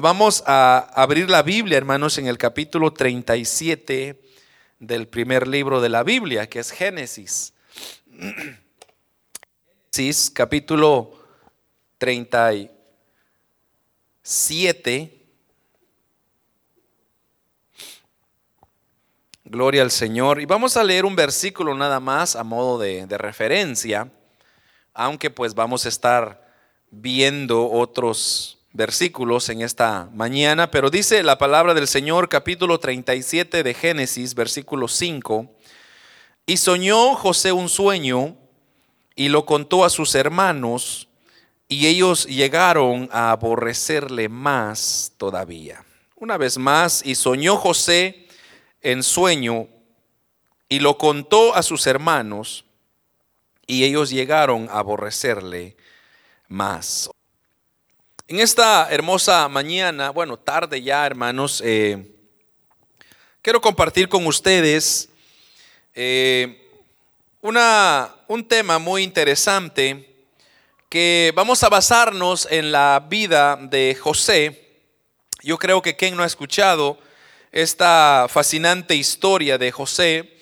vamos a abrir la Biblia, hermanos, en el capítulo 37 del primer libro de la Biblia, que es Génesis. Génesis, capítulo 37. Gloria al Señor. Y vamos a leer un versículo nada más a modo de, de referencia, aunque pues vamos a estar viendo otros versículos en esta mañana, pero dice la palabra del Señor capítulo 37 de Génesis, versículo 5, y soñó José un sueño y lo contó a sus hermanos, y ellos llegaron a aborrecerle más todavía. Una vez más, y soñó José en sueño y lo contó a sus hermanos, y ellos llegaron a aborrecerle más. En esta hermosa mañana, bueno, tarde ya, hermanos, eh, quiero compartir con ustedes eh, una, un tema muy interesante que vamos a basarnos en la vida de José. Yo creo que quien no ha escuchado esta fascinante historia de José,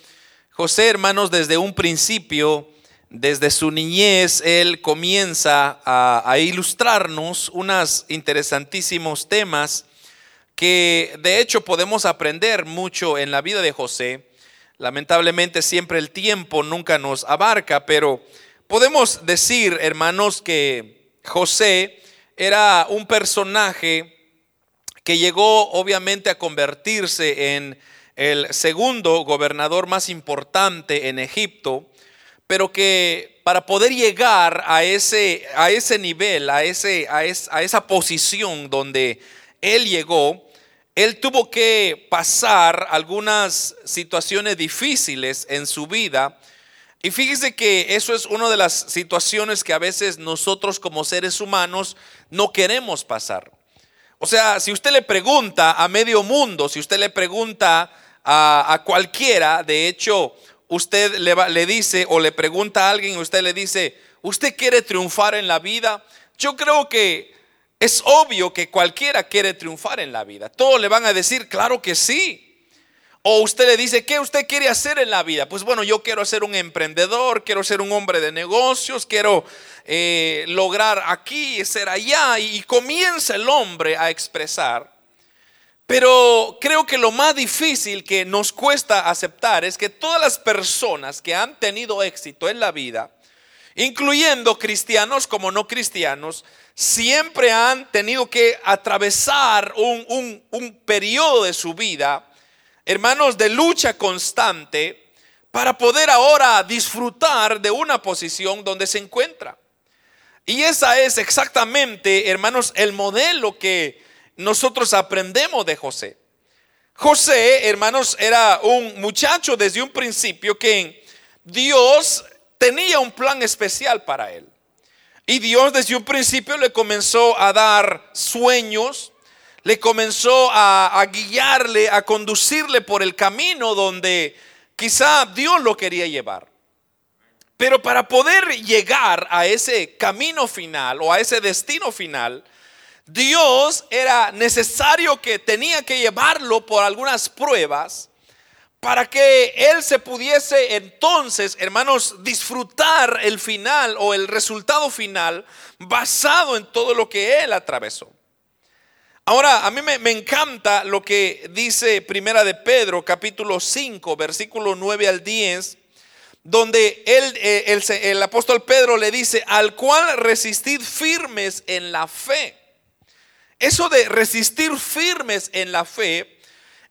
José, hermanos, desde un principio desde su niñez, él comienza a, ilustrarnos unos interesantísimos temas que de hecho podemos aprender mucho en la vida de José. Lamentablemente siempre el tiempo nunca nos abarca, pero podemos decir, hermanos, que José era un personaje que llegó obviamente a convertirse en el segundo gobernador más importante en Egipto pero que para poder llegar a ese, a ese nivel, a, ese, a, a esa posición donde él llegó, él tuvo que pasar algunas situaciones difíciles en su vida. Y fíjese que eso es una de las situaciones que a veces nosotros como seres humanos no queremos pasar. O sea, si usted le pregunta a medio mundo, si usted le pregunta a cualquiera, de hecho, usted le, dice o le pregunta a alguien, usted le dice, ¿usted quiere triunfar en la vida? Yo creo que es obvio que cualquiera quiere triunfar en la vida. Todos le van a decir, claro que sí. O usted le dice, ¿qué usted quiere hacer en la vida? Pues bueno, yo quiero ser un emprendedor, quiero ser un hombre de negocios, quiero eh, lograr aquí, ser allá. Y comienza el hombre a expresar pero creo que lo más difícil que nos cuesta aceptar es que todas las personas que han tenido éxito en la vida, incluyendo cristianos como no cristianos, siempre han tenido que atravesar un, un, periodo de su vida, hermanos, de lucha constante para poder ahora disfrutar de una posición donde se encuentra. Y esa es exactamente, hermanos, el modelo que nosotros aprendemos de José. José, hermanos, era un muchacho desde un principio que Dios tenía un plan especial para él. Y Dios desde un principio le comenzó a dar sueños, le comenzó a, guiarle, a conducirle por el camino donde quizá Dios lo quería llevar. Pero para poder llegar a ese camino final o a ese destino final, Dios era necesario que tenía que llevarlo por algunas pruebas para que él se pudiese entonces, hermanos, disfrutar el final o el resultado final basado en todo lo que él atravesó. Ahora, a mí me, encanta lo que dice Primera de Pedro, capítulo 5, versículo 9 al 10, donde él, eh, el, el apóstol Pedro le dice, al cual resistid firmes en la fe eso de resistir firmes en la fe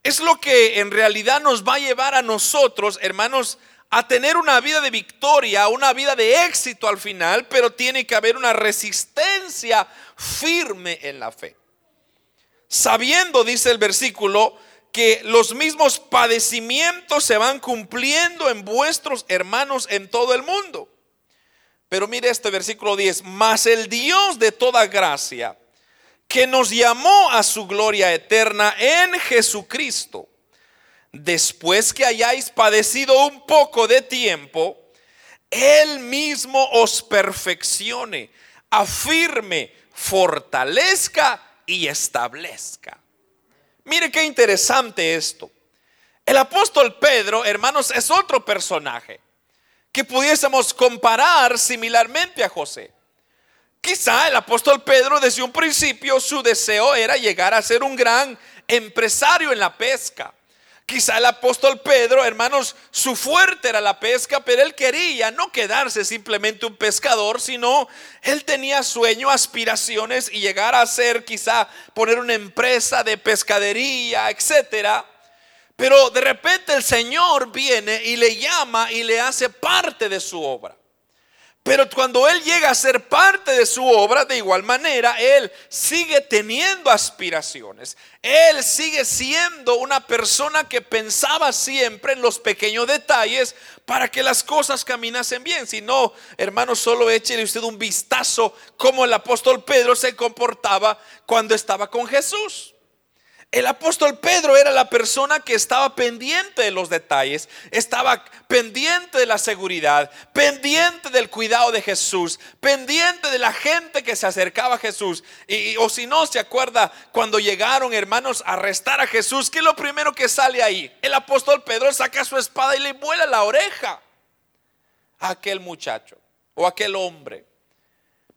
es lo que en realidad nos va a llevar a nosotros, hermanos, a tener una vida de victoria, una vida de éxito al final, pero tiene que haber una resistencia firme en la fe. Sabiendo, dice el versículo, que los mismos padecimientos se van cumpliendo en vuestros hermanos en todo el mundo. Pero mire este versículo 10, mas el Dios de toda gracia, que nos llamó a su gloria eterna en Jesucristo, después que hayáis padecido un poco de tiempo, Él mismo os perfeccione, afirme, fortalezca y establezca. Mire qué interesante esto. El apóstol Pedro, hermanos, es otro personaje que pudiésemos comparar similarmente a José. Quizá el apóstol Pedro desde un principio su deseo era llegar a ser un gran empresario en la pesca. Quizá el apóstol Pedro, hermanos, su fuerte era la pesca, pero él quería no quedarse simplemente un pescador, sino él tenía sueños, aspiraciones y llegar a ser quizá poner una empresa de pescadería, etcétera. Pero de repente el Señor viene y le llama y le hace parte de su obra. Pero cuando Él llega a ser parte de su obra, de igual manera, Él sigue teniendo aspiraciones. Él sigue siendo una persona que pensaba siempre en los pequeños detalles para que las cosas caminasen bien. Si no, hermano, solo échele usted un vistazo como el apóstol Pedro se comportaba cuando estaba con Jesús. El apóstol Pedro era la persona que estaba pendiente de los detalles, estaba pendiente de la seguridad, pendiente del cuidado de Jesús, pendiente de la gente que se acercaba a Jesús. Y, o si no, se acuerda cuando llegaron hermanos a arrestar a Jesús, ¿qué es lo primero que sale ahí? El apóstol Pedro saca su espada y le vuela la oreja a aquel muchacho o aquel hombre.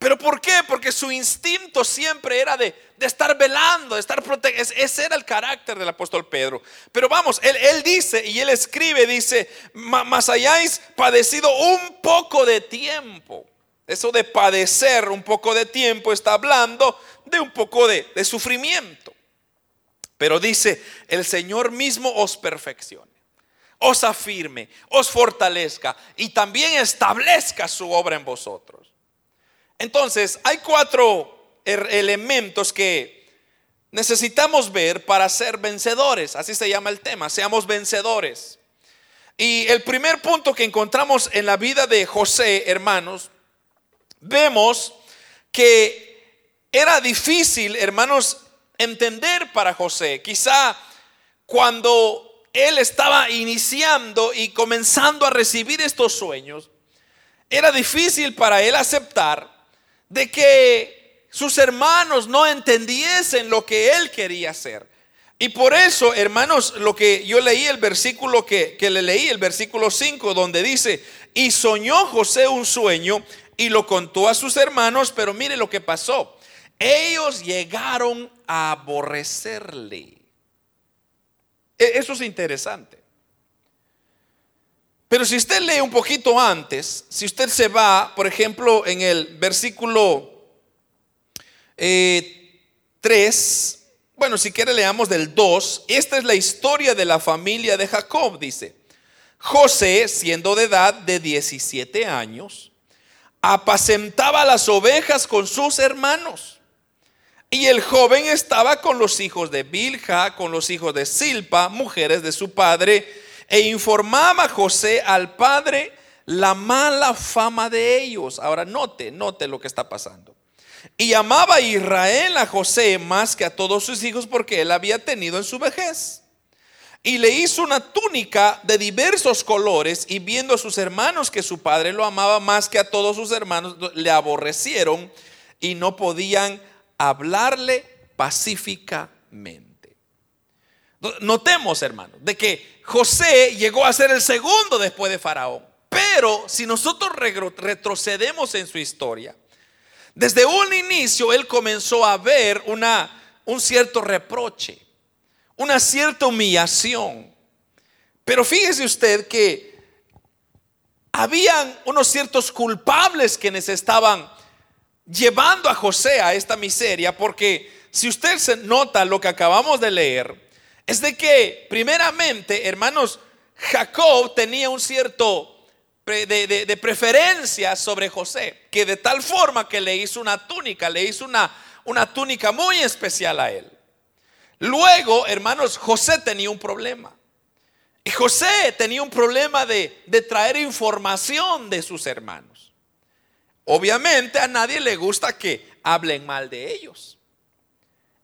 ¿Pero por qué? Porque su instinto siempre era de, estar velando, de estar protegiendo. Ese era el carácter del apóstol Pedro. Pero vamos, él, dice y él escribe, dice, mas hayáis padecido un poco de tiempo. Eso de padecer un poco de tiempo está hablando de un poco de, de sufrimiento. Pero dice, el Señor mismo os perfeccione, os afirme, os fortalezca y también establezca su obra en vosotros. Entonces, hay cuatro er, elementos que necesitamos ver para ser vencedores. Así se llama el tema, seamos vencedores. Y el primer punto que encontramos en la vida de José, hermanos, vemos que era difícil, hermanos, entender para José. Quizá cuando él estaba iniciando y comenzando a recibir estos sueños, era difícil para él aceptar de que sus hermanos no entendiesen lo que él quería hacer. Y por eso, hermanos, lo que yo leí, el versículo que, que le leí, el versículo 5, donde dice, y soñó José un sueño y lo contó a sus hermanos, pero mire lo que pasó. Ellos llegaron a aborrecerle. E, eso es interesante. Pero si usted lee un poquito antes, si usted se va, por ejemplo, en el versículo 3, eh, bueno, si quiere leamos del 2, esta es la historia de la familia de Jacob, dice. José, siendo de edad de 17 años, apacentaba las ovejas con sus hermanos. Y el joven estaba con los hijos de Bilha, con los hijos de Silpa, mujeres de su padre, e informaba José al padre la mala fama de ellos. Ahora note, note lo que está pasando. Y amaba Israel a José más que a todos sus hijos porque él había tenido en su vejez. Y le hizo una túnica de diversos colores y viendo a sus hermanos que su padre lo amaba más que a todos sus hermanos, le aborrecieron y no podían hablarle pacíficamente. Notemos, hermanos, de que José llegó a ser el segundo después de Faraón. Pero si nosotros retrocedemos en su historia, desde un inicio él comenzó a ver una, un cierto reproche, una cierta humillación. Pero fíjese usted que habían unos ciertos culpables quienes estaban llevando a José a esta miseria, porque si usted se nota lo que acabamos de leer, es de que, primeramente, hermanos, Jacob tenía un cierto de, preferencia sobre José, que de tal forma que le hizo una túnica, le hizo una, una túnica muy especial a él. Luego, hermanos, José tenía un problema. Y José tenía un problema de, de traer información de sus hermanos. Obviamente a nadie le gusta que hablen mal de ellos.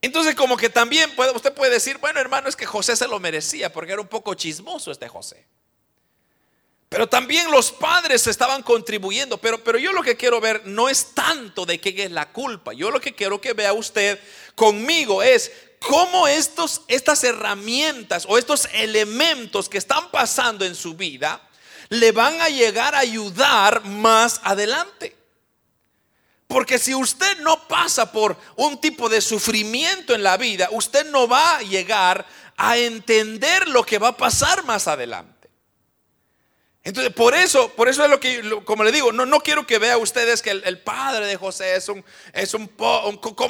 Entonces como que también puede, usted puede decir, bueno hermano, es que José se lo merecía porque era un poco chismoso este José. Pero también los padres estaban contribuyendo. Pero, pero yo lo que quiero ver no es tanto de qué es la culpa. Yo lo que quiero que vea usted conmigo es cómo estos, estas herramientas o estos elementos que están pasando en su vida le van a llegar a ayudar más adelante. Porque si usted no pasa por un tipo de sufrimiento en la vida, usted no va a llegar a entender lo que va a pasar más adelante. Entonces, por eso, por eso es lo que, como le digo, no, no quiero que vea ustedes que el, padre de José es un, es un,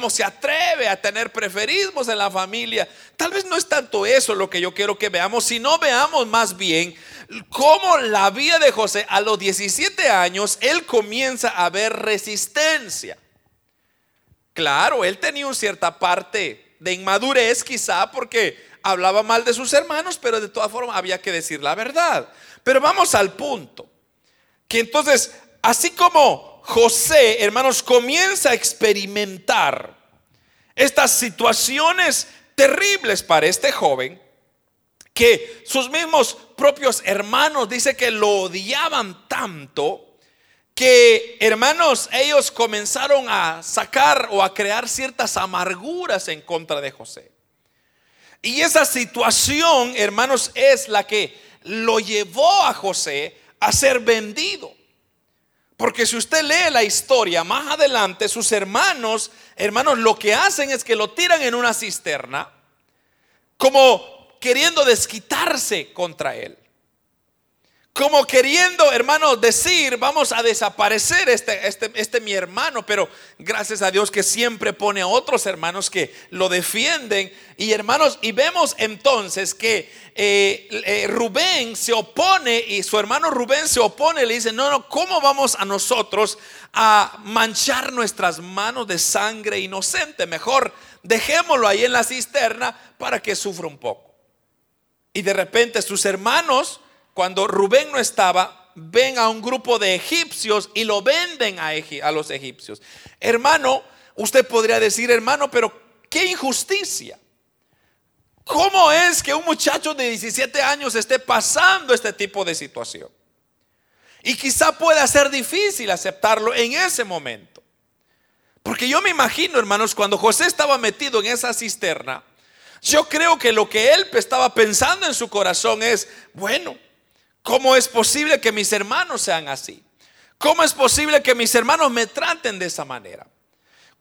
se atreve a tener preferismos en la familia. Tal vez no es tanto eso lo que yo quiero que veamos, sino veamos más bien cómo la vida de José a los 17 años, él comienza a ver resistencia. Claro, él tenía una cierta parte de inmadurez quizá porque hablaba mal de sus hermanos, pero de todas formas había que decir la verdad. Pero vamos al punto. Que entonces, así como José, hermanos, comienza a experimentar estas situaciones terribles para este joven, que sus mismos propios hermanos dice que lo odiaban tanto, que hermanos, ellos comenzaron a sacar o a crear ciertas amarguras en contra de José. Y esa situación, hermanos, es la que lo llevó a José a ser vendido. Porque si usted lee la historia más adelante, sus hermanos, hermanos, lo que hacen es que lo tiran en una cisterna, como queriendo desquitarse contra él como queriendo, hermano, decir, vamos a desaparecer este, este, este mi hermano, pero gracias a Dios que siempre pone a otros hermanos que lo defienden. Y hermanos, y vemos entonces que eh, eh, Rubén se opone y su hermano Rubén se opone, le dice, no, no, ¿cómo vamos a nosotros a manchar nuestras manos de sangre inocente? Mejor dejémoslo ahí en la cisterna para que sufra un poco. Y de repente sus hermanos cuando Rubén no estaba, ven a un grupo de egipcios y lo venden a, los egipcios. Hermano, usted podría decir, hermano, pero qué injusticia. ¿Cómo es que un muchacho de 17 años esté pasando este tipo de situación? Y quizá pueda ser difícil aceptarlo en ese momento. Porque yo me imagino, hermanos, cuando José estaba metido en esa cisterna, yo creo que lo que él estaba pensando en su corazón es, bueno, ¿Cómo es posible que mis hermanos sean así? ¿Cómo es posible que mis hermanos me traten de esa manera?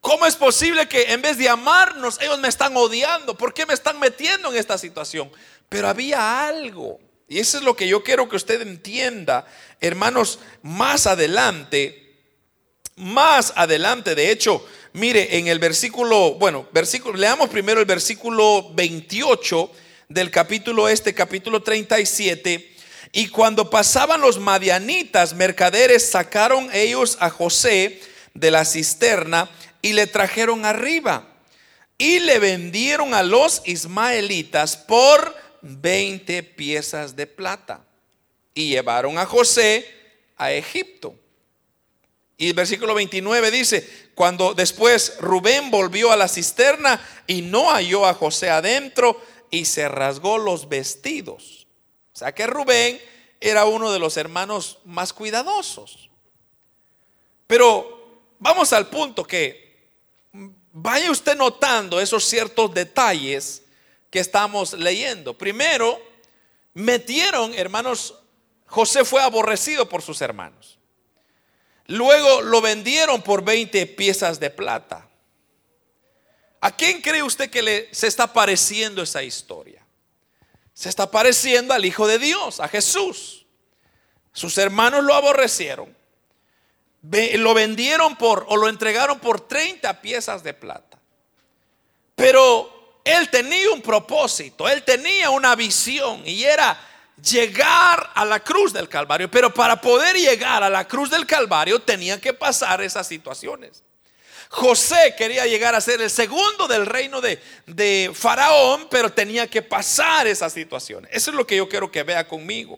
¿Cómo es posible que en vez de amarnos, ellos me están odiando? ¿Por qué me están metiendo en esta situación? Pero había algo. Y eso es lo que yo quiero que usted entienda, hermanos, más adelante, más adelante, de hecho, mire, en el versículo, bueno, versículo, leamos primero el versículo 28 del capítulo este, capítulo 37 y cuando pasaban los madianitas, mercaderes, sacaron ellos a José de la cisterna y le trajeron arriba. Y le vendieron a los ismaelitas por 20 piezas de plata. Y llevaron a José a Egipto. Y el versículo 29 dice, cuando después Rubén volvió a la cisterna y no halló a José adentro y se rasgó los vestidos sea que Rubén era uno de los hermanos más cuidadosos. Pero vamos al punto que vaya usted notando esos ciertos detalles que estamos leyendo. Primero, metieron, hermanos, José fue aborrecido por sus hermanos. Luego lo vendieron por 20 piezas de plata. ¿A quién cree usted que le, se está pareciendo esa historia? Se está pareciendo al Hijo de Dios, a Jesús. Sus hermanos lo aborrecieron. Lo vendieron por o lo entregaron por 30 piezas de plata. Pero él tenía un propósito, él tenía una visión y era llegar a la cruz del Calvario. Pero para poder llegar a la cruz del Calvario tenía que pasar esas situaciones. José quería llegar a ser el segundo del reino de, Faraón, pero tenía que pasar esa situación. Eso es lo que yo quiero que vea conmigo.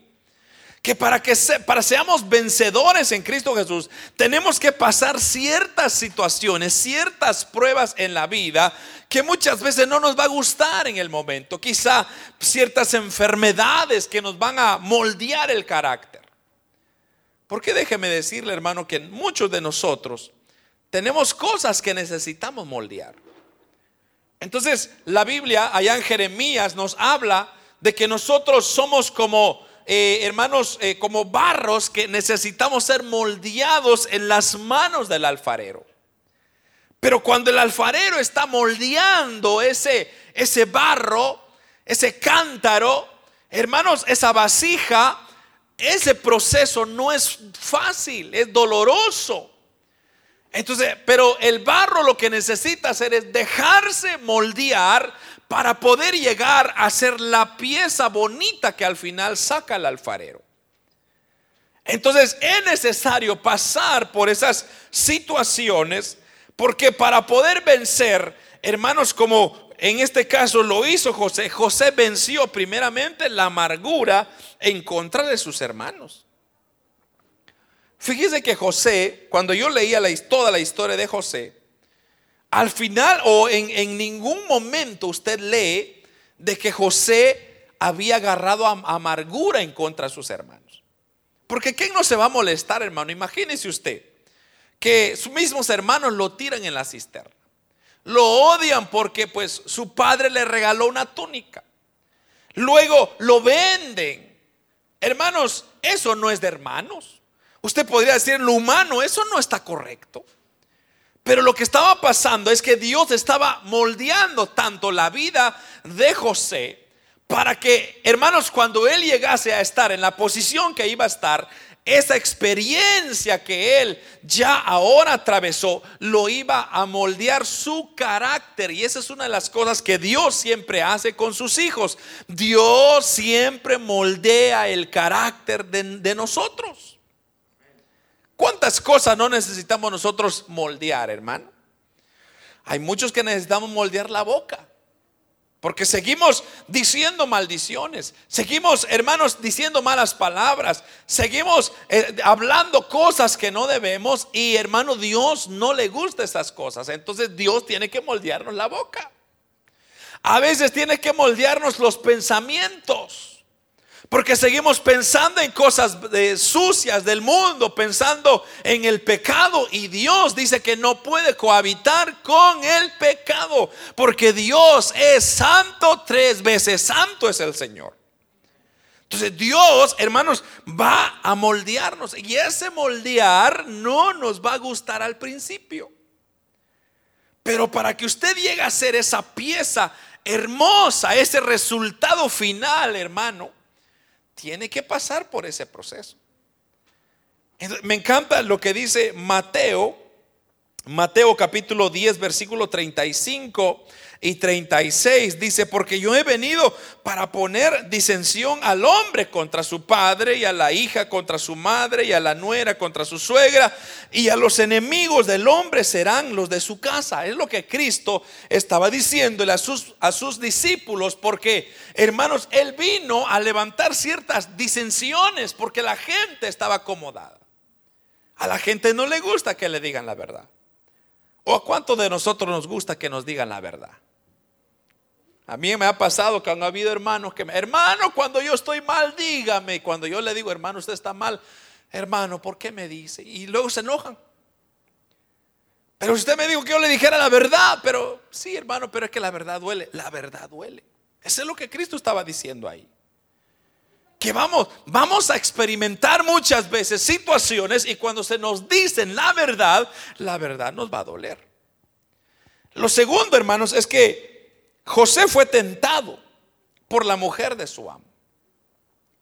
Que para que para seamos vencedores en Cristo Jesús, tenemos que pasar ciertas situaciones, ciertas pruebas en la vida que muchas veces no nos va a gustar en el momento. Quizá ciertas enfermedades que nos van a moldear el carácter. Porque déjeme decirle, hermano, que muchos de nosotros tenemos cosas que necesitamos moldear. Entonces, la Biblia, allá en Jeremías, nos habla de que nosotros somos como, eh, hermanos, eh, como barros que necesitamos ser moldeados en las manos del alfarero. Pero cuando el alfarero está moldeando ese, ese barro, ese cántaro, hermanos, esa vasija, ese proceso no es fácil, es doloroso. Entonces, pero el barro lo que necesita hacer es dejarse moldear para poder llegar a ser la pieza bonita que al final saca el alfarero. Entonces es necesario pasar por esas situaciones porque para poder vencer, hermanos, como en este caso lo hizo José, José venció primeramente la amargura en contra de sus hermanos. Fíjese que José, cuando yo leía toda la historia de José, al final o en, en ningún momento usted lee de que José había agarrado amargura en contra de sus hermanos. Porque ¿quién no se va a molestar, hermano? Imagínese usted que sus mismos hermanos lo tiran en la cisterna. Lo odian porque pues su padre le regaló una túnica. Luego lo venden. Hermanos, eso no es de hermanos. Usted podría decir lo humano, eso no está correcto. Pero lo que estaba pasando es que Dios estaba moldeando tanto la vida de José para que, hermanos, cuando él llegase a estar en la posición que iba a estar, esa experiencia que él ya ahora atravesó lo iba a moldear su carácter. Y esa es una de las cosas que Dios siempre hace con sus hijos. Dios siempre moldea el carácter de, nosotros. ¿Cuántas cosas no necesitamos nosotros moldear, hermano? Hay muchos que necesitamos moldear la boca. Porque seguimos diciendo maldiciones, seguimos, hermanos, diciendo malas palabras, seguimos eh, hablando cosas que no debemos y, hermano, Dios no le gusta esas cosas. Entonces Dios tiene que moldearnos la boca. A veces tiene que moldearnos los pensamientos. Porque seguimos pensando en cosas sucias del mundo, pensando en el pecado. Y Dios dice que no puede cohabitar con el pecado. Porque Dios es santo, tres veces santo es el Señor. Entonces Dios, hermanos, va a moldearnos. Y ese moldear no nos va a gustar al principio. Pero para que usted llegue a ser esa pieza hermosa, ese resultado final, hermano tiene que pasar por ese proceso. Me encanta lo que dice Mateo, Mateo capítulo 10, versículo 35 y 36 dice, porque yo he venido para poner disensión al hombre contra su padre y a la hija contra su madre y a la nuera contra su suegra y a los enemigos del hombre serán los de su casa. Es lo que Cristo estaba diciéndole a sus, a sus discípulos porque, hermanos, él vino a levantar ciertas disensiones porque la gente estaba acomodada. A la gente no le gusta que le digan la verdad. ¿O a cuánto de nosotros nos gusta que nos digan la verdad? A mí me ha pasado que han habido hermanos que me, hermano, cuando yo estoy mal, dígame. Cuando yo le digo, hermano, usted está mal, hermano, ¿por qué me dice? Y luego se enojan. Pero usted me dijo que yo le dijera la verdad, pero sí, hermano, pero es que la verdad duele. La verdad duele. Eso es lo que Cristo estaba diciendo ahí. Que vamos, vamos a experimentar muchas veces situaciones y cuando se nos dicen la verdad, la verdad nos va a doler. Lo segundo, hermanos, es que José fue tentado por la mujer de su amo.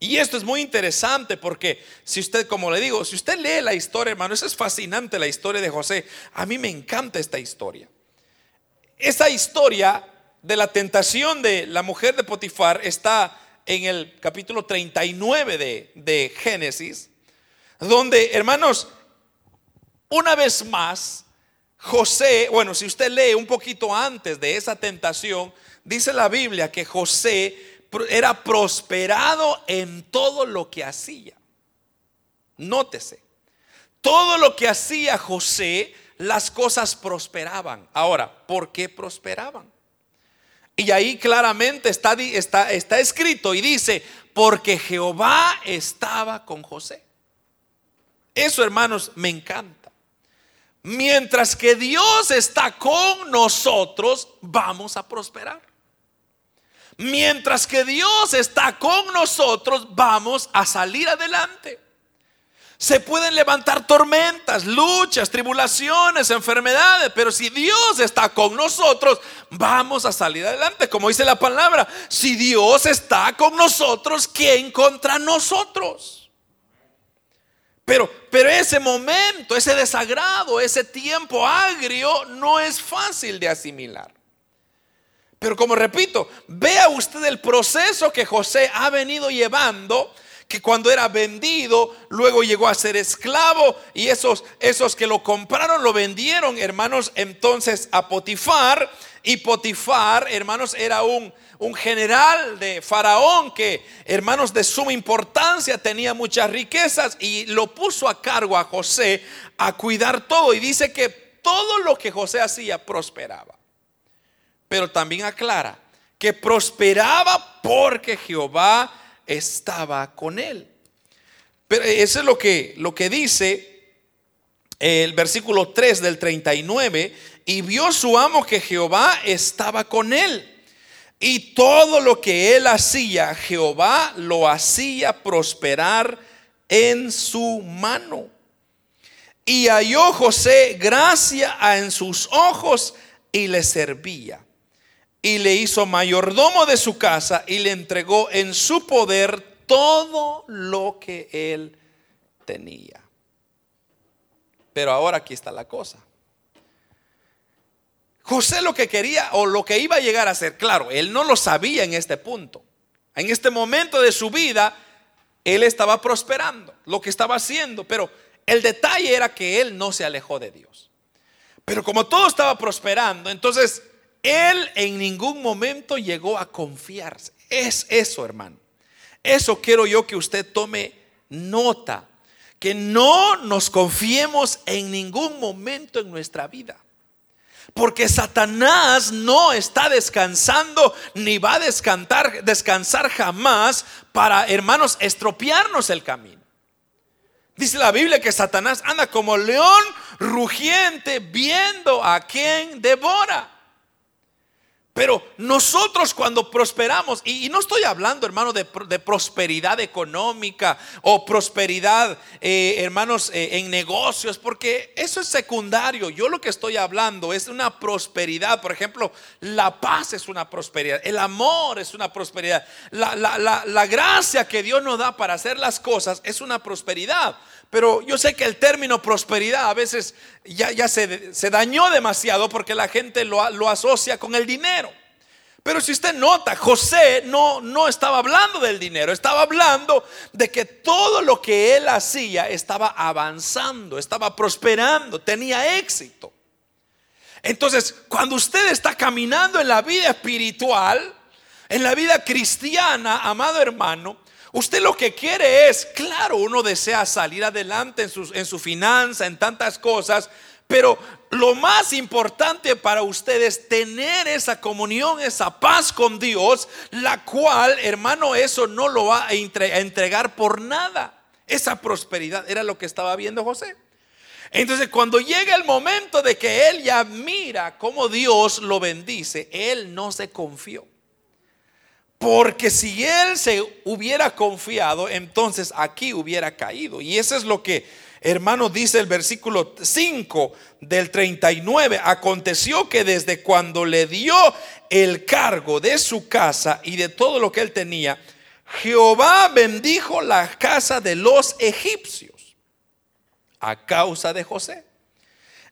Y esto es muy interesante porque si usted, como le digo, si usted lee la historia, hermano, es fascinante la historia de José. A mí me encanta esta historia. Esa historia de la tentación de la mujer de Potifar está en el capítulo 39 de, de Génesis, donde, hermanos, una vez más, José, bueno, si usted lee un poquito antes de esa tentación, dice la Biblia que José era prosperado en todo lo que hacía. Nótese, todo lo que hacía José, las cosas prosperaban. Ahora, ¿por qué prosperaban? Y ahí claramente está, está, está escrito y dice, porque Jehová estaba con José. Eso, hermanos, me encanta. Mientras que Dios está con nosotros, vamos a prosperar. Mientras que Dios está con nosotros, vamos a salir adelante. Se pueden levantar tormentas, luchas, tribulaciones, enfermedades, pero si Dios está con nosotros, vamos a salir adelante. Como dice la palabra, si Dios está con nosotros, ¿quién contra nosotros? Pero, pero ese momento, ese desagrado, ese tiempo agrio no es fácil de asimilar. Pero como repito, vea usted el proceso que José ha venido llevando que cuando era vendido, luego llegó a ser esclavo y esos, esos que lo compraron lo vendieron, hermanos, entonces a Potifar. Y Potifar, hermanos, era un, un general de Faraón que, hermanos, de suma importancia, tenía muchas riquezas y lo puso a cargo a José a cuidar todo. Y dice que todo lo que José hacía prosperaba. Pero también aclara que prosperaba porque Jehová estaba con él. Pero eso es lo que, lo que dice el versículo 3 del 39. Y vio su amo que Jehová estaba con él. Y todo lo que él hacía, Jehová lo hacía prosperar en su mano. Y halló José gracia en sus ojos y le servía y le hizo mayordomo de su casa y le entregó en su poder todo lo que él tenía. Pero ahora aquí está la cosa. José lo que quería o lo que iba a llegar a ser, claro, él no lo sabía en este punto. En este momento de su vida, él estaba prosperando, lo que estaba haciendo, pero el detalle era que él no se alejó de Dios. Pero como todo estaba prosperando, entonces él en ningún momento llegó a confiarse. Es eso, hermano. Eso quiero yo que usted tome nota. Que no nos confiemos en ningún momento en nuestra vida. Porque Satanás no está descansando ni va a descansar, descansar jamás para, hermanos, estropearnos el camino. Dice la Biblia que Satanás anda como león rugiente viendo a quien devora. Pero nosotros cuando prosperamos, y, no estoy hablando, hermano, de, prosperidad económica o prosperidad, eh, hermanos, eh, en negocios, porque eso es secundario. Yo lo que estoy hablando es una prosperidad. Por ejemplo, la paz es una prosperidad, el amor es una prosperidad, la, la gracia que Dios nos da para hacer las cosas es una prosperidad. Pero yo sé que el término prosperidad a veces ya, ya se, dañó demasiado porque la gente lo, lo, asocia con el dinero. Pero si usted nota, José no, no estaba hablando del dinero, estaba hablando de que todo lo que él hacía estaba avanzando, estaba prosperando, tenía éxito. Entonces, cuando usted está caminando en la vida espiritual, en la vida cristiana, amado hermano, Usted lo que quiere es, claro, uno desea salir adelante en su, en su finanza, en tantas cosas, pero lo más importante para usted es tener esa comunión, esa paz con Dios, la cual, hermano, eso no lo va a entregar por nada. Esa prosperidad era lo que estaba viendo José. Entonces, cuando llega el momento de que él ya mira cómo Dios lo bendice, él no se confió. Porque si él se hubiera confiado, entonces aquí hubiera caído. Y eso es lo que, hermano, dice el versículo 5 del 39. Aconteció que desde cuando le dio el cargo de su casa y de todo lo que él tenía, Jehová bendijo la casa de los egipcios a causa de José.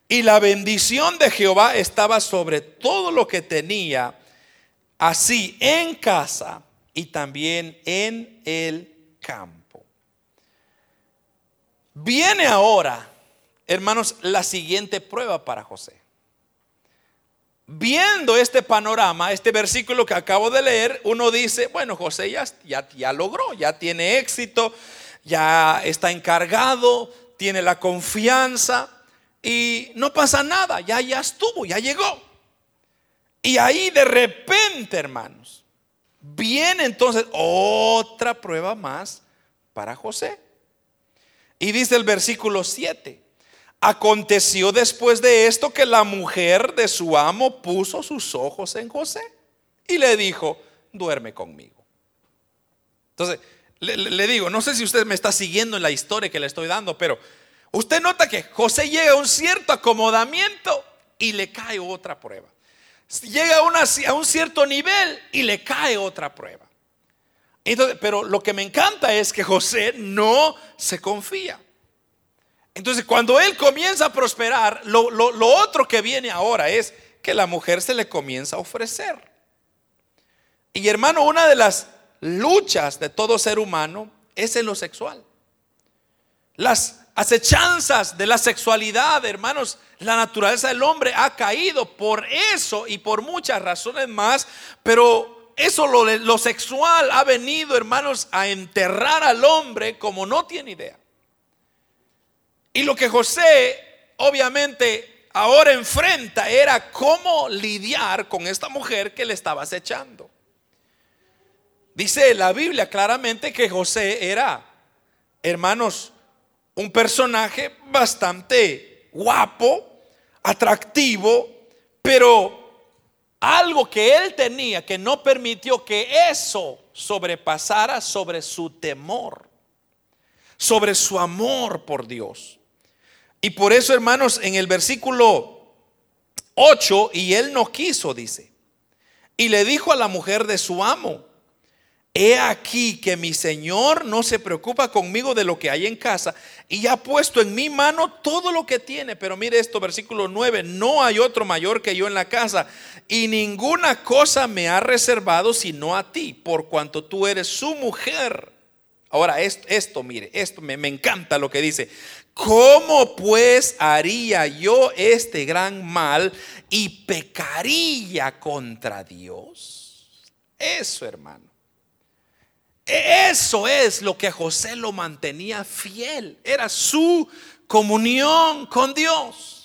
Y la bendición de Jehová estaba sobre todo lo que tenía así en casa y también en el campo. Viene ahora, hermanos, la siguiente prueba para José. Viendo este panorama, este versículo que acabo de leer, uno dice, bueno, José ya, ya, ya logró, ya tiene éxito, ya está encargado, tiene la confianza y no pasa nada, ya, ya estuvo, ya llegó. Y ahí de repente, hermanos, viene entonces otra prueba más para José. Y dice el versículo 7. Aconteció después de esto que la mujer de su amo puso sus ojos en José y le dijo, duerme conmigo. Entonces, le, digo, no sé si usted me está siguiendo en la historia que le estoy dando, pero usted nota que José llega a un cierto acomodamiento y le cae otra prueba. Llega a, un cierto nivel y le cae otra prueba. Pero lo que me encanta es que José no se confía. Entonces, cuando él comienza a prosperar, lo, otro que viene ahora es que la mujer se le comienza a ofrecer. Y hermano, una de las luchas de todo ser humano es en lo sexual. Las acechanzas de la sexualidad, hermanos, la naturaleza del hombre ha caído por eso y por muchas razones más, pero eso lo, lo sexual ha venido, hermanos, a enterrar al hombre como no tiene idea. Y lo que José obviamente ahora enfrenta era cómo lidiar con esta mujer que le estaba acechando. Dice la Biblia claramente que José era, hermanos, un personaje bastante guapo, atractivo, pero algo que él tenía que no permitió que eso sobrepasara sobre su temor, sobre su amor por Dios. Y por eso, hermanos, en el versículo 8, y él no quiso, dice. Y le dijo a la mujer de su amo, he aquí que mi Señor no se preocupa conmigo de lo que hay en casa y ha puesto en mi mano todo lo que tiene. Pero mire esto, versículo 9, no hay otro mayor que yo en la casa y ninguna cosa me ha reservado sino a ti, por cuanto tú eres su mujer. Ahora, esto, mire, esto me, me encanta lo que dice. ¿Cómo pues haría yo este gran mal y pecaría contra Dios? Eso, hermano. Eso es lo que José lo mantenía fiel. Era su comunión con Dios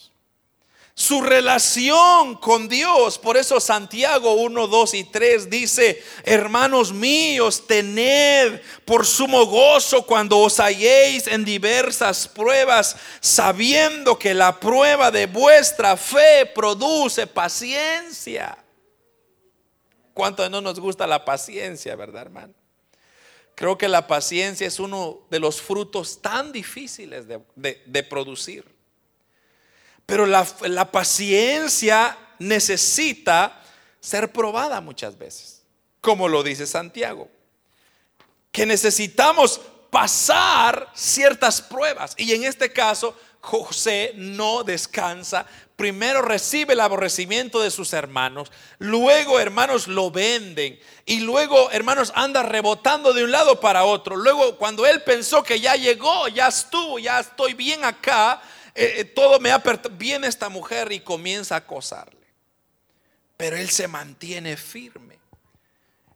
su relación con Dios. Por eso Santiago 1, 2 y 3 dice, hermanos míos, tened por sumo gozo cuando os halléis en diversas pruebas, sabiendo que la prueba de vuestra fe produce paciencia. ¿Cuánto no nos gusta la paciencia, verdad, hermano? Creo que la paciencia es uno de los frutos tan difíciles de, producir. Pero la, paciencia necesita ser probada muchas veces, como lo dice Santiago, que necesitamos pasar ciertas pruebas. Y en este caso, José no descansa. Primero recibe el aborrecimiento de sus hermanos, luego hermanos lo venden y luego hermanos anda rebotando de un lado para otro. Luego cuando él pensó que ya llegó, ya estuvo, ya estoy bien acá, eh, eh, todo me ha viene esta mujer y comienza a acosarle. Pero él se mantiene firme.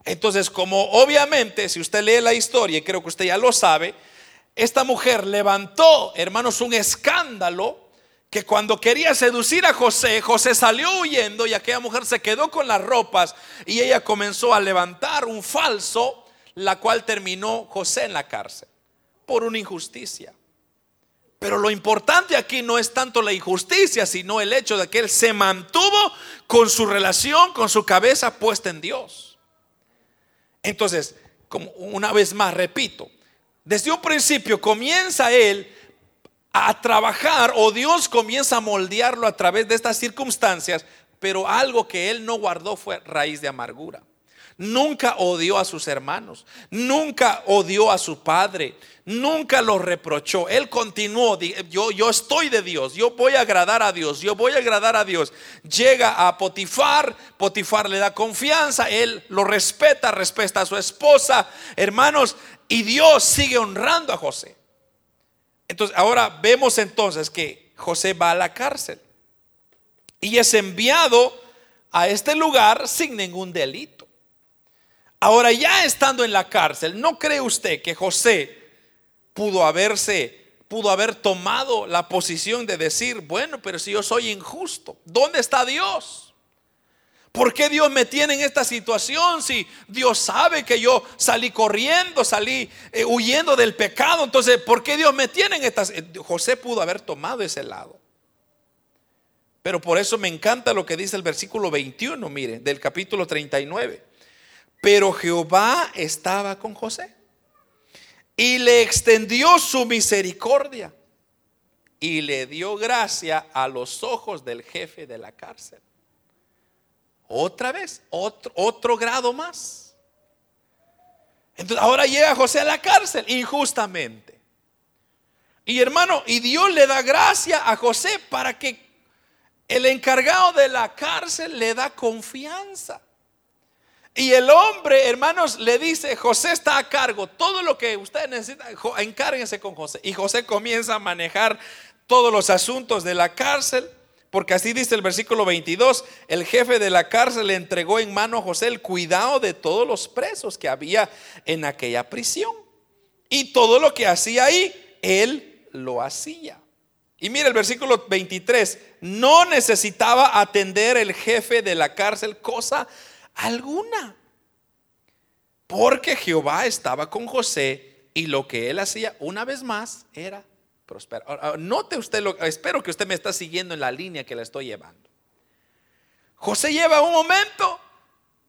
Entonces, como obviamente, si usted lee la historia, y creo que usted ya lo sabe, esta mujer levantó, hermanos, un escándalo que cuando quería seducir a José, José salió huyendo y aquella mujer se quedó con las ropas y ella comenzó a levantar un falso, la cual terminó José en la cárcel por una injusticia. Pero lo importante aquí no es tanto la injusticia, sino el hecho de que él se mantuvo con su relación, con su cabeza puesta en Dios. Entonces, como una vez más repito, desde un principio comienza él a trabajar o Dios comienza a moldearlo a través de estas circunstancias, pero algo que él no guardó fue raíz de amargura. Nunca odió a sus hermanos, nunca odió a su padre, nunca lo reprochó. Él continuó, yo, yo estoy de Dios, yo voy a agradar a Dios, yo voy a agradar a Dios. Llega a Potifar, Potifar le da confianza, él lo respeta, respeta a su esposa, hermanos, y Dios sigue honrando a José. Entonces, ahora vemos entonces que José va a la cárcel y es enviado a este lugar sin ningún delito. Ahora ya estando en la cárcel, ¿no cree usted que José pudo haberse, pudo haber tomado la posición de decir, bueno, pero si yo soy injusto, ¿dónde está Dios? ¿Por qué Dios me tiene en esta situación si Dios sabe que yo salí corriendo, salí eh, huyendo del pecado? Entonces, ¿por qué Dios me tiene en esta José pudo haber tomado ese lado. Pero por eso me encanta lo que dice el versículo 21, mire, del capítulo 39. Pero Jehová estaba con José y le extendió su misericordia y le dio gracia a los ojos del jefe de la cárcel. Otra vez, otro, otro grado más. Entonces ahora llega José a la cárcel injustamente. Y hermano, y Dios le da gracia a José para que el encargado de la cárcel le da confianza. Y el hombre, hermanos, le dice, José está a cargo, todo lo que usted necesita, encárguense con José. Y José comienza a manejar todos los asuntos de la cárcel. Porque así dice el versículo 22, el jefe de la cárcel le entregó en mano a José el cuidado de todos los presos que había en aquella prisión. Y todo lo que hacía ahí, él lo hacía. Y mira el versículo 23, no necesitaba atender el jefe de la cárcel cosa alguna, porque Jehová estaba con José y lo que él hacía una vez más era prosperar. Note usted, lo, espero que usted me está siguiendo en la línea que le estoy llevando. José lleva un momento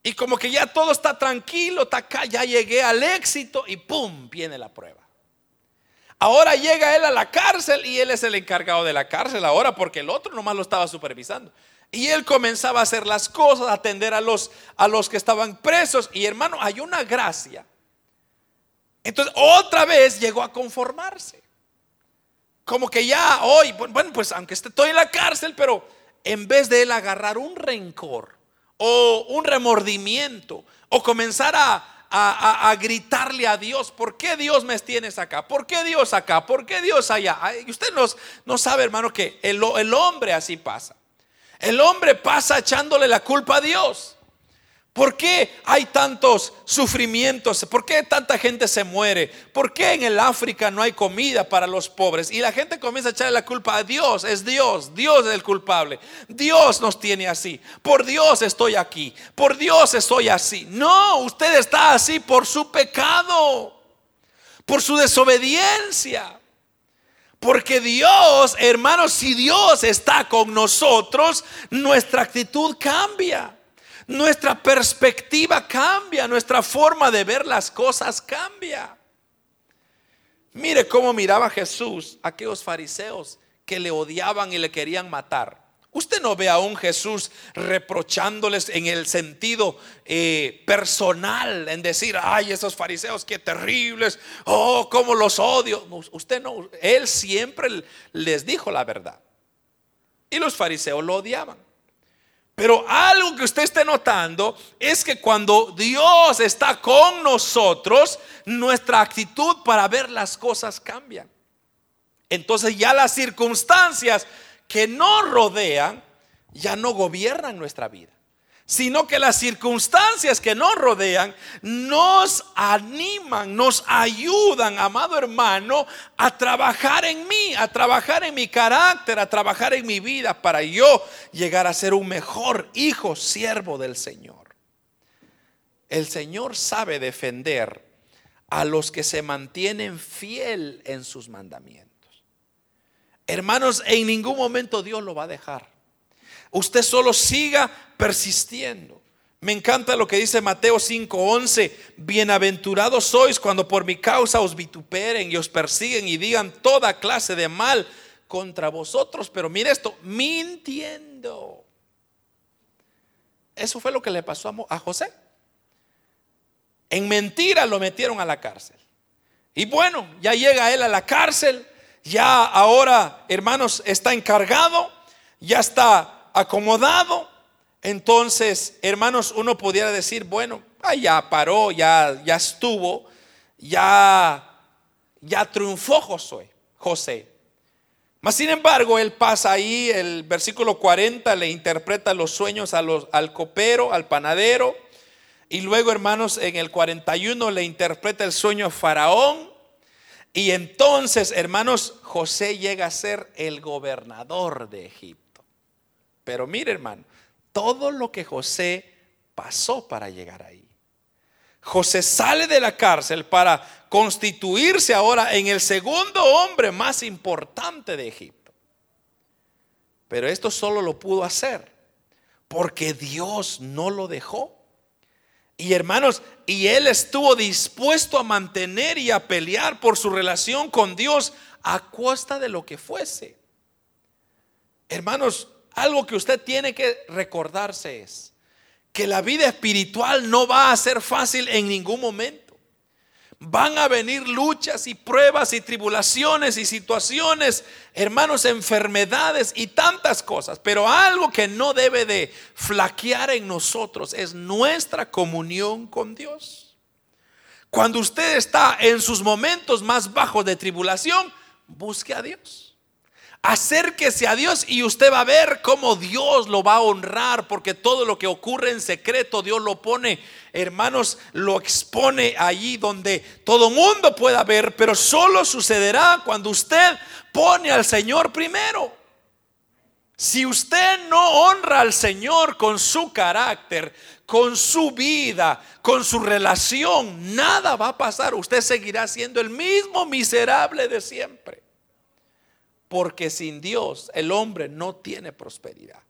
y como que ya todo está tranquilo, ya llegué al éxito y ¡pum! viene la prueba. Ahora llega él a la cárcel y él es el encargado de la cárcel ahora porque el otro nomás lo estaba supervisando. Y él comenzaba a hacer las cosas, a atender a los, a los que estaban presos. Y hermano, hay una gracia. Entonces otra vez llegó a conformarse como que ya hoy, bueno, pues aunque estoy en la cárcel, pero en vez de él agarrar un rencor o un remordimiento o comenzar a, gritarle a Dios, ¿por qué Dios me tienes acá? ¿Por qué Dios acá? ¿Por qué Dios allá? Y usted no sabe, hermano, que el, el hombre así pasa. El hombre pasa echándole la culpa a Dios. ¿Por qué hay tantos sufrimientos? ¿Por qué tanta gente se muere? ¿Por qué en el África no hay comida para los pobres? Y la gente comienza a echarle la culpa a Dios. Es Dios, Dios es el culpable. Dios nos tiene así. Por Dios estoy aquí. Por Dios estoy así. No, usted está así por su pecado, por su desobediencia. Porque Dios, hermanos, si Dios está con nosotros, nuestra actitud cambia nuestra perspectiva cambia, nuestra forma de ver las cosas cambia. Mire cómo miraba Jesús a aquellos fariseos que le odiaban y le querían matar. Usted no ve a un Jesús reprochándoles en el sentido eh, personal, en decir, ay, esos fariseos, qué terribles, oh, cómo los odio. Usted no, él siempre les dijo la verdad. Y los fariseos lo odiaban. Pero algo que usted esté notando es que cuando Dios está con nosotros, nuestra actitud para ver las cosas cambia. Entonces ya las circunstancias que nos rodean ya no gobiernan nuestra vida sino que las circunstancias que nos rodean nos animan, nos ayudan, amado hermano, a trabajar en mí, a trabajar en mi carácter, a trabajar en mi vida para yo llegar a ser un mejor hijo, siervo del Señor. El Señor sabe defender a los que se mantienen fiel en sus mandamientos. Hermanos, en ningún momento Dios lo va a dejar. Usted solo siga persistiendo. Me encanta lo que dice Mateo 5:11, bienaventurados sois cuando por mi causa os vituperen y os persiguen y digan toda clase de mal contra vosotros, pero mire esto, mintiendo. Eso fue lo que le pasó a José. En mentira lo metieron a la cárcel. Y bueno, ya llega él a la cárcel, ya ahora, hermanos, está encargado, ya está acomodado, entonces, hermanos, uno pudiera decir, bueno, ya paró, ya, ya estuvo, ya, ya triunfó José, José. Mas sin embargo, él pasa ahí, el versículo 40 le interpreta los sueños a los, al copero, al panadero, y luego, hermanos, en el 41 le interpreta el sueño a Faraón, y entonces, hermanos, José llega a ser el gobernador de Egipto. Pero mire, hermano, todo lo que José pasó para llegar ahí. José sale de la cárcel para constituirse ahora en el segundo hombre más importante de Egipto. Pero esto solo lo pudo hacer porque Dios no lo dejó. Y hermanos, y él estuvo dispuesto a mantener y a pelear por su relación con Dios a costa de lo que fuese. Hermanos, algo que usted tiene que recordarse es que la vida espiritual no va a ser fácil en ningún momento. Van a venir luchas y pruebas y tribulaciones y situaciones, hermanos, enfermedades y tantas cosas. Pero algo que no debe de flaquear en nosotros es nuestra comunión con Dios. Cuando usted está en sus momentos más bajos de tribulación, busque a Dios. Acérquese a Dios y usted va a ver cómo Dios lo va a honrar, porque todo lo que ocurre en secreto, Dios lo pone, hermanos, lo expone allí donde todo mundo pueda ver, pero solo sucederá cuando usted pone al Señor primero. Si usted no honra al Señor con su carácter, con su vida, con su relación, nada va a pasar. Usted seguirá siendo el mismo miserable de siempre porque sin Dios el hombre no tiene prosperidad.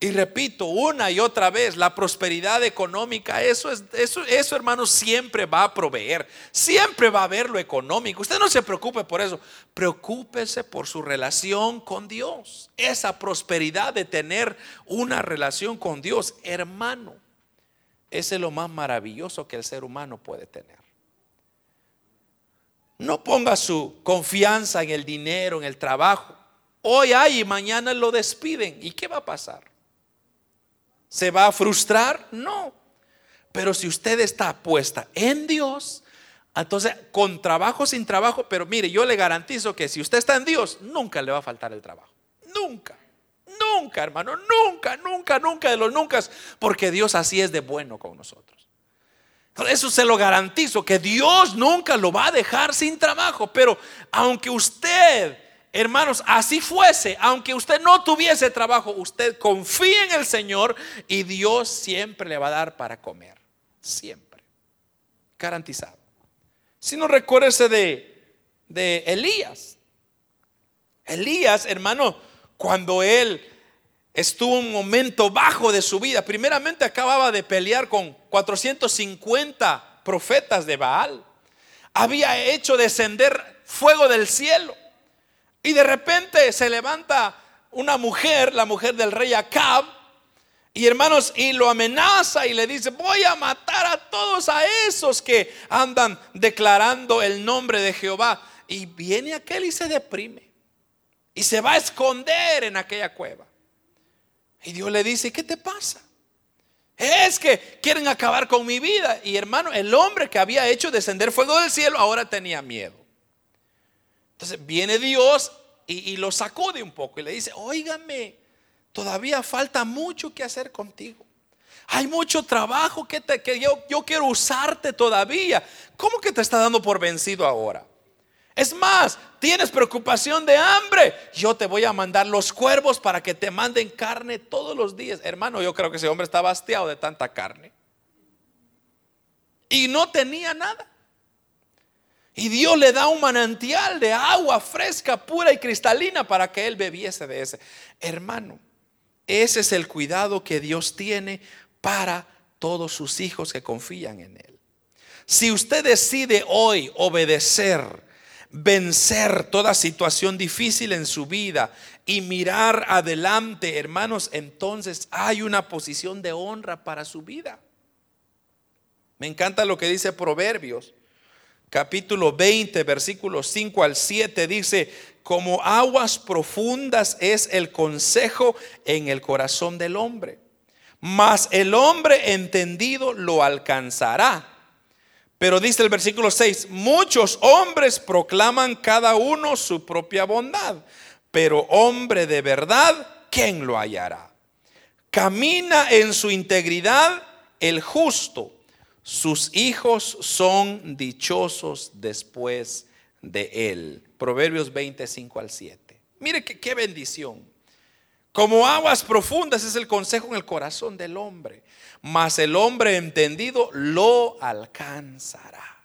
Y repito una y otra vez, la prosperidad económica, eso es eso eso hermano siempre va a proveer, siempre va a haber lo económico. Usted no se preocupe por eso, preocúpese por su relación con Dios. Esa prosperidad de tener una relación con Dios, hermano, ese es lo más maravilloso que el ser humano puede tener. No ponga su confianza en el dinero, en el trabajo. Hoy hay y mañana lo despiden. ¿Y qué va a pasar? ¿Se va a frustrar? No. Pero si usted está puesta en Dios, entonces con trabajo, sin trabajo, pero mire, yo le garantizo que si usted está en Dios, nunca le va a faltar el trabajo. Nunca. Nunca, hermano. Nunca, nunca, nunca de los nunca. Porque Dios así es de bueno con nosotros. Eso se lo garantizo, que Dios nunca lo va a dejar sin trabajo. Pero aunque usted, hermanos, así fuese, aunque usted no tuviese trabajo, usted confía en el Señor y Dios siempre le va a dar para comer. Siempre. Garantizado. Si no recuérdese de, de Elías. Elías, hermano, cuando él estuvo un momento bajo de su vida. Primeramente acababa de pelear con 450 profetas de Baal. Había hecho descender fuego del cielo. Y de repente se levanta una mujer, la mujer del rey Acab, y hermanos, y lo amenaza y le dice, voy a matar a todos a esos que andan declarando el nombre de Jehová. Y viene aquel y se deprime. Y se va a esconder en aquella cueva. Y Dios le dice, ¿qué te pasa? Es que quieren acabar con mi vida. Y hermano, el hombre que había hecho descender fuego del cielo ahora tenía miedo. Entonces viene Dios y, lo sacude un poco y le dice, óigame, todavía falta mucho que hacer contigo. Hay mucho trabajo que, te, que yo, yo quiero usarte todavía. ¿Cómo que te está dando por vencido ahora? Es más, tienes preocupación de hambre. Yo te voy a mandar los cuervos para que te manden carne todos los días. Hermano, yo creo que ese hombre estaba hastiado de tanta carne. Y no tenía nada. Y Dios le da un manantial de agua fresca, pura y cristalina para que él bebiese de ese. Hermano, ese es el cuidado que Dios tiene para todos sus hijos que confían en Él. Si usted decide hoy obedecer, vencer toda situación difícil en su vida y mirar adelante, hermanos, entonces hay una posición de honra para su vida. Me encanta lo que dice Proverbios, capítulo 20, versículos 5 al 7, dice, como aguas profundas es el consejo en el corazón del hombre, mas el hombre entendido lo alcanzará. Pero dice el versículo 6, muchos hombres proclaman cada uno su propia bondad, pero hombre de verdad, ¿quién lo hallará? Camina en su integridad el justo, sus hijos son dichosos después de él. Proverbios 25 al 7. Mire qué bendición. Como aguas profundas es el consejo en el corazón del hombre, mas el hombre entendido lo alcanzará.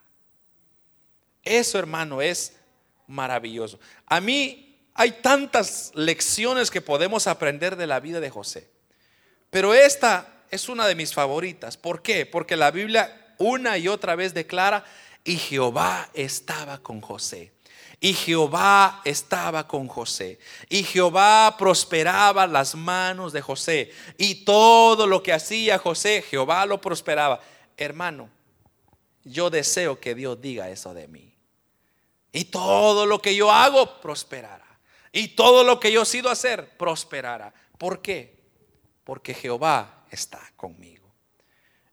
Eso, hermano, es maravilloso. A mí hay tantas lecciones que podemos aprender de la vida de José, pero esta es una de mis favoritas. ¿Por qué? Porque la Biblia una y otra vez declara, y Jehová estaba con José. Y Jehová estaba con José. Y Jehová prosperaba las manos de José. Y todo lo que hacía José, Jehová lo prosperaba. Hermano, yo deseo que Dios diga eso de mí. Y todo lo que yo hago, prosperará. Y todo lo que yo sido hacer, prosperará. ¿Por qué? Porque Jehová está conmigo.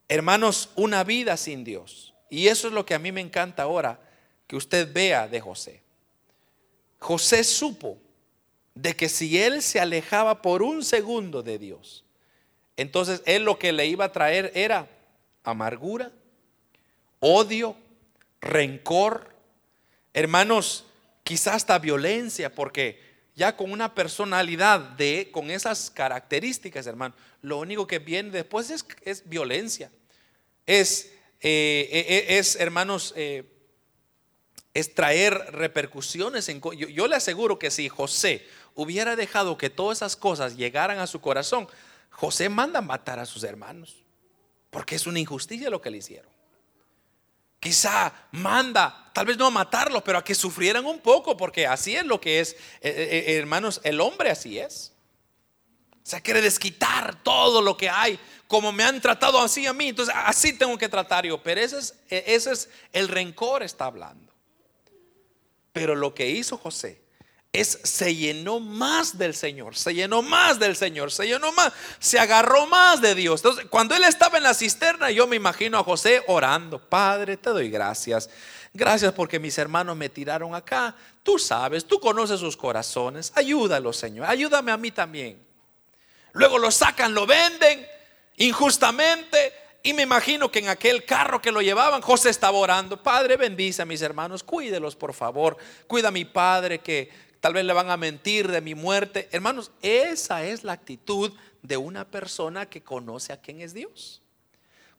Hermanos, una vida sin Dios. Y eso es lo que a mí me encanta ahora que usted vea de José. José supo de que si él se alejaba por un segundo de Dios, entonces él lo que le iba a traer era amargura, odio, rencor, hermanos, quizás hasta violencia, porque ya con una personalidad de, con esas características, hermano, lo único que viene después es, violencia, es, eh, eh, eh, es hermanos, es traer repercusiones. En, yo, le aseguro que si José hubiera dejado que todas esas cosas llegaran a su corazón, José manda matar a sus hermanos, porque es una injusticia lo que le hicieron. Quizá manda, tal vez no a matarlos, pero a que sufrieran un poco, porque así es lo que es, eh, eh, eh, hermanos, el hombre así es. O sea, quiere desquitar todo lo que hay, como me han tratado así a mí, entonces así tengo que tratar yo. Pero ese es, ese es el rencor está hablando. Pero lo que hizo José es se llenó más del Señor, se llenó más del Señor, se llenó más, se agarró más de Dios. Entonces, cuando él estaba en la cisterna, yo me imagino a José orando, Padre, te doy gracias. Gracias porque mis hermanos me tiraron acá. Tú sabes, tú conoces sus corazones. Ayúdalo, Señor. Ayúdame a mí también. Luego lo sacan, lo venden injustamente y me imagino que en aquel carro que lo llevaban, José estaba orando, Padre, bendice a mis hermanos, cuídelos por favor, cuida a mi padre que tal vez le van a mentir de mi muerte. Hermanos, esa es la actitud de una persona que conoce a quién es Dios.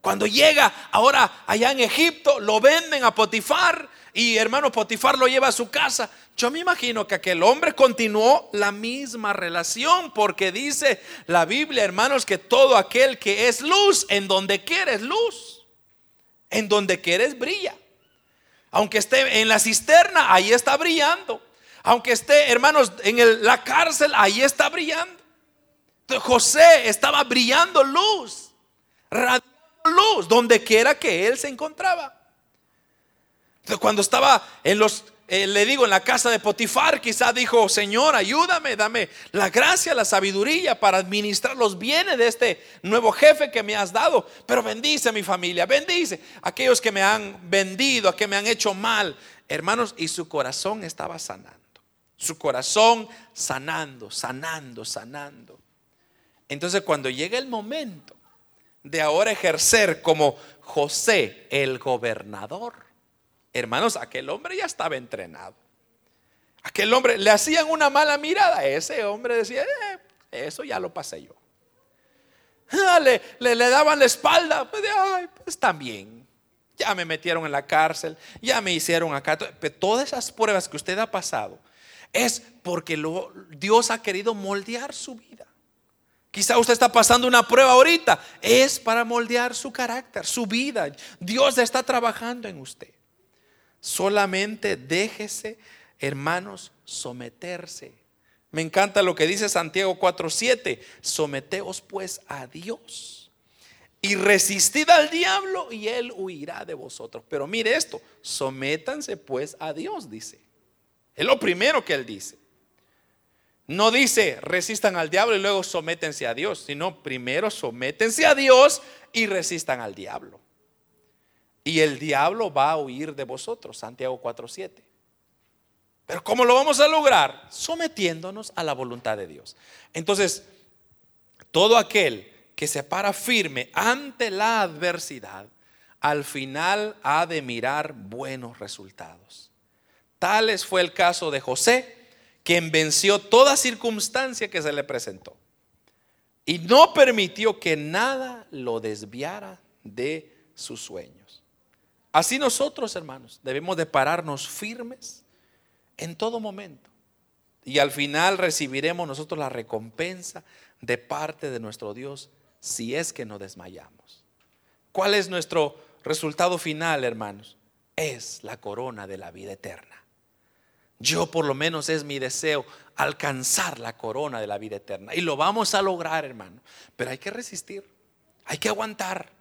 Cuando llega ahora allá en Egipto, lo venden a Potifar y hermano Potifar lo lleva a su casa. Yo me imagino que aquel hombre continuó la misma relación porque dice la Biblia, hermanos, que todo aquel que es luz, en donde quieres luz, en donde quieres brilla. Aunque esté en la cisterna, ahí está brillando. Aunque esté, hermanos, en la cárcel, ahí está brillando. José estaba brillando luz, luz, donde quiera que él se encontraba. cuando estaba en los, eh, le digo, en la casa de Potifar, quizá dijo, Señor, ayúdame, dame la gracia, la sabiduría para administrar los bienes de este nuevo jefe que me has dado. Pero bendice a mi familia, bendice a aquellos que me han vendido, a que me han hecho mal. Hermanos, y su corazón estaba sanando. Su corazón sanando, sanando, sanando. Entonces cuando llega el momento de ahora ejercer como José el gobernador. Hermanos, aquel hombre ya estaba entrenado. Aquel hombre le hacían una mala mirada. Ese hombre decía, eh, eso ya lo pasé yo. Ah, le, daban la espalda. Pues, Ay, pues también. Ya me metieron en la cárcel. Ya me hicieron acá. Todas esas pruebas que usted ha pasado es porque Dios ha querido moldear su vida. Quizá usted está pasando una prueba ahorita. Es para moldear su carácter, su vida. Dios está trabajando en usted. Solamente déjese, hermanos, someterse. Me encanta lo que dice Santiago 4:7. Someteos pues a Dios y resistid al diablo y él huirá de vosotros. Pero mire esto, sométanse pues a Dios, dice. Es lo primero que él dice. No dice resistan al diablo y luego sométense a Dios, sino primero sométense a Dios y resistan al diablo. Y el diablo va a huir de vosotros, Santiago 4:7. Pero ¿cómo lo vamos a lograr? Sometiéndonos a la voluntad de Dios. Entonces, todo aquel que se para firme ante la adversidad, al final ha de mirar buenos resultados. Tales fue el caso de José quien venció toda circunstancia que se le presentó. y no permitió que nada lo desviara de sus sueños. Así nosotros, hermanos, debemos de pararnos firmes en todo momento. Y al final recibiremos nosotros la recompensa de parte de nuestro Dios si es que no desmayamos. ¿Cuál es nuestro resultado final, hermanos? Es la corona de la vida eterna. Yo por lo menos es mi deseo alcanzar la corona de la vida eterna. Y lo vamos a lograr, hermano. Pero hay que resistir, hay que aguantar.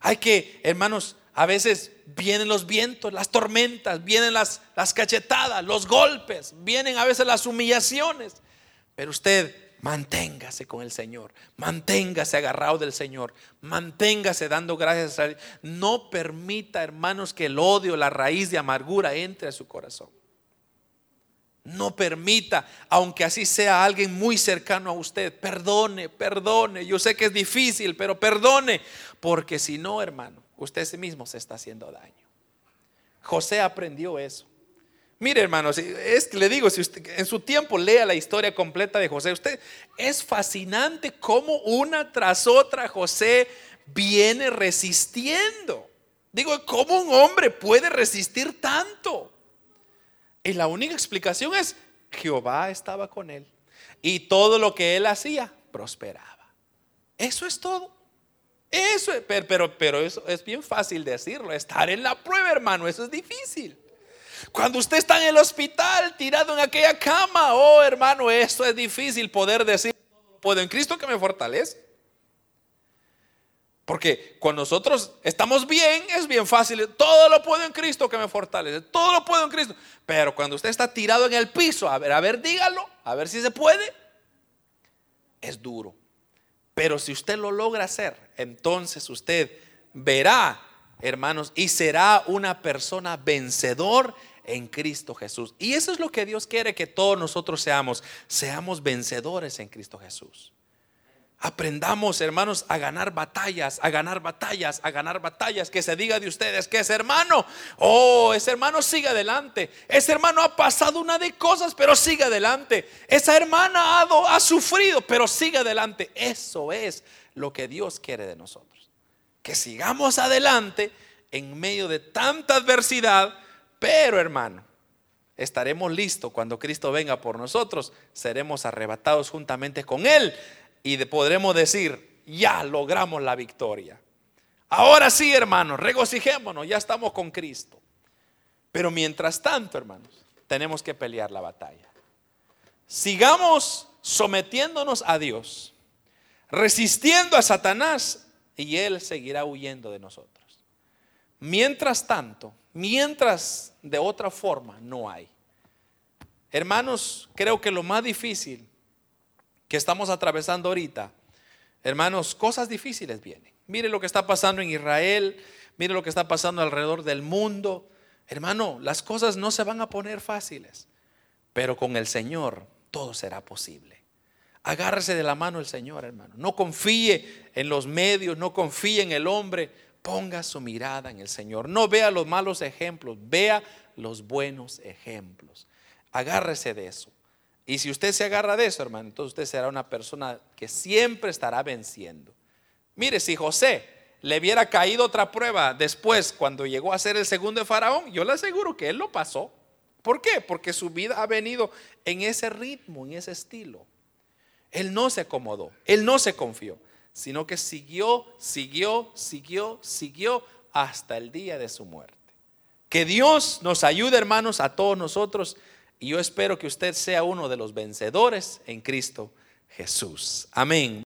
Hay que, hermanos, a veces vienen los vientos, las tormentas, vienen las, las cachetadas, los golpes, vienen a veces las humillaciones. Pero usted manténgase con el Señor, manténgase agarrado del Señor, manténgase dando gracias a Él. No permita, hermanos, que el odio, la raíz de amargura entre a su corazón. No permita, aunque así sea alguien muy cercano a usted, perdone, perdone. Yo sé que es difícil, pero perdone, porque si no, hermano, usted mismo se está haciendo daño. José aprendió eso. Mire, hermano, es le digo, si usted en su tiempo lea la historia completa de José, usted es fascinante cómo una tras otra José viene resistiendo. Digo, ¿cómo un hombre puede resistir tanto? Y la única explicación es Jehová estaba con él y todo lo que él hacía prosperaba. Eso es todo. Eso, pero, pero, pero eso es bien fácil decirlo. Estar en la prueba, hermano, eso es difícil. Cuando usted está en el hospital, tirado en aquella cama, oh hermano, esto es difícil poder decir, puedo en Cristo que me fortalece. Porque cuando nosotros estamos bien, es bien fácil. Todo lo puedo en Cristo que me fortalece. Todo lo puedo en Cristo. Pero cuando usted está tirado en el piso, a ver, a ver, dígalo, a ver si se puede. Es duro. Pero si usted lo logra hacer, entonces usted verá, hermanos, y será una persona vencedor en Cristo Jesús. Y eso es lo que Dios quiere que todos nosotros seamos. Seamos vencedores en Cristo Jesús. Aprendamos, hermanos, a ganar batallas, a ganar batallas, a ganar batallas. Que se diga de ustedes que ese hermano, oh, ese hermano sigue adelante. Ese hermano ha pasado una de cosas, pero sigue adelante. Esa hermana ha, ha sufrido, pero sigue adelante. Eso es lo que Dios quiere de nosotros. Que sigamos adelante en medio de tanta adversidad, pero hermano, estaremos listos cuando Cristo venga por nosotros. Seremos arrebatados juntamente con Él y podremos decir, ya logramos la victoria. Ahora sí, hermanos, regocijémonos, ya estamos con Cristo. Pero mientras tanto, hermanos, tenemos que pelear la batalla. Sigamos sometiéndonos a Dios, resistiendo a Satanás y Él seguirá huyendo de nosotros. Mientras tanto, mientras de otra forma no hay. Hermanos, creo que lo más difícil que estamos atravesando ahorita, hermanos, cosas difíciles vienen. Mire lo que está pasando en Israel, mire lo que está pasando alrededor del mundo. Hermano, las cosas no se van a poner fáciles, pero con el Señor todo será posible. Agárrese de la mano el Señor, hermano. No confíe en los medios, no confíe en el hombre. Ponga su mirada en el Señor. No vea los malos ejemplos, vea los buenos ejemplos. Agárrese de eso. Y si usted se agarra de eso, hermano, entonces usted será una persona que siempre estará venciendo. Mire, si José le hubiera caído otra prueba después, cuando llegó a ser el segundo de Faraón, yo le aseguro que él lo pasó. ¿Por qué? Porque su vida ha venido en ese ritmo, en ese estilo. Él no se acomodó, él no se confió, sino que siguió, siguió, siguió, siguió hasta el día de su muerte. Que Dios nos ayude, hermanos, a todos nosotros y yo espero que usted sea uno de los vencedores en Cristo Jesús. Amén.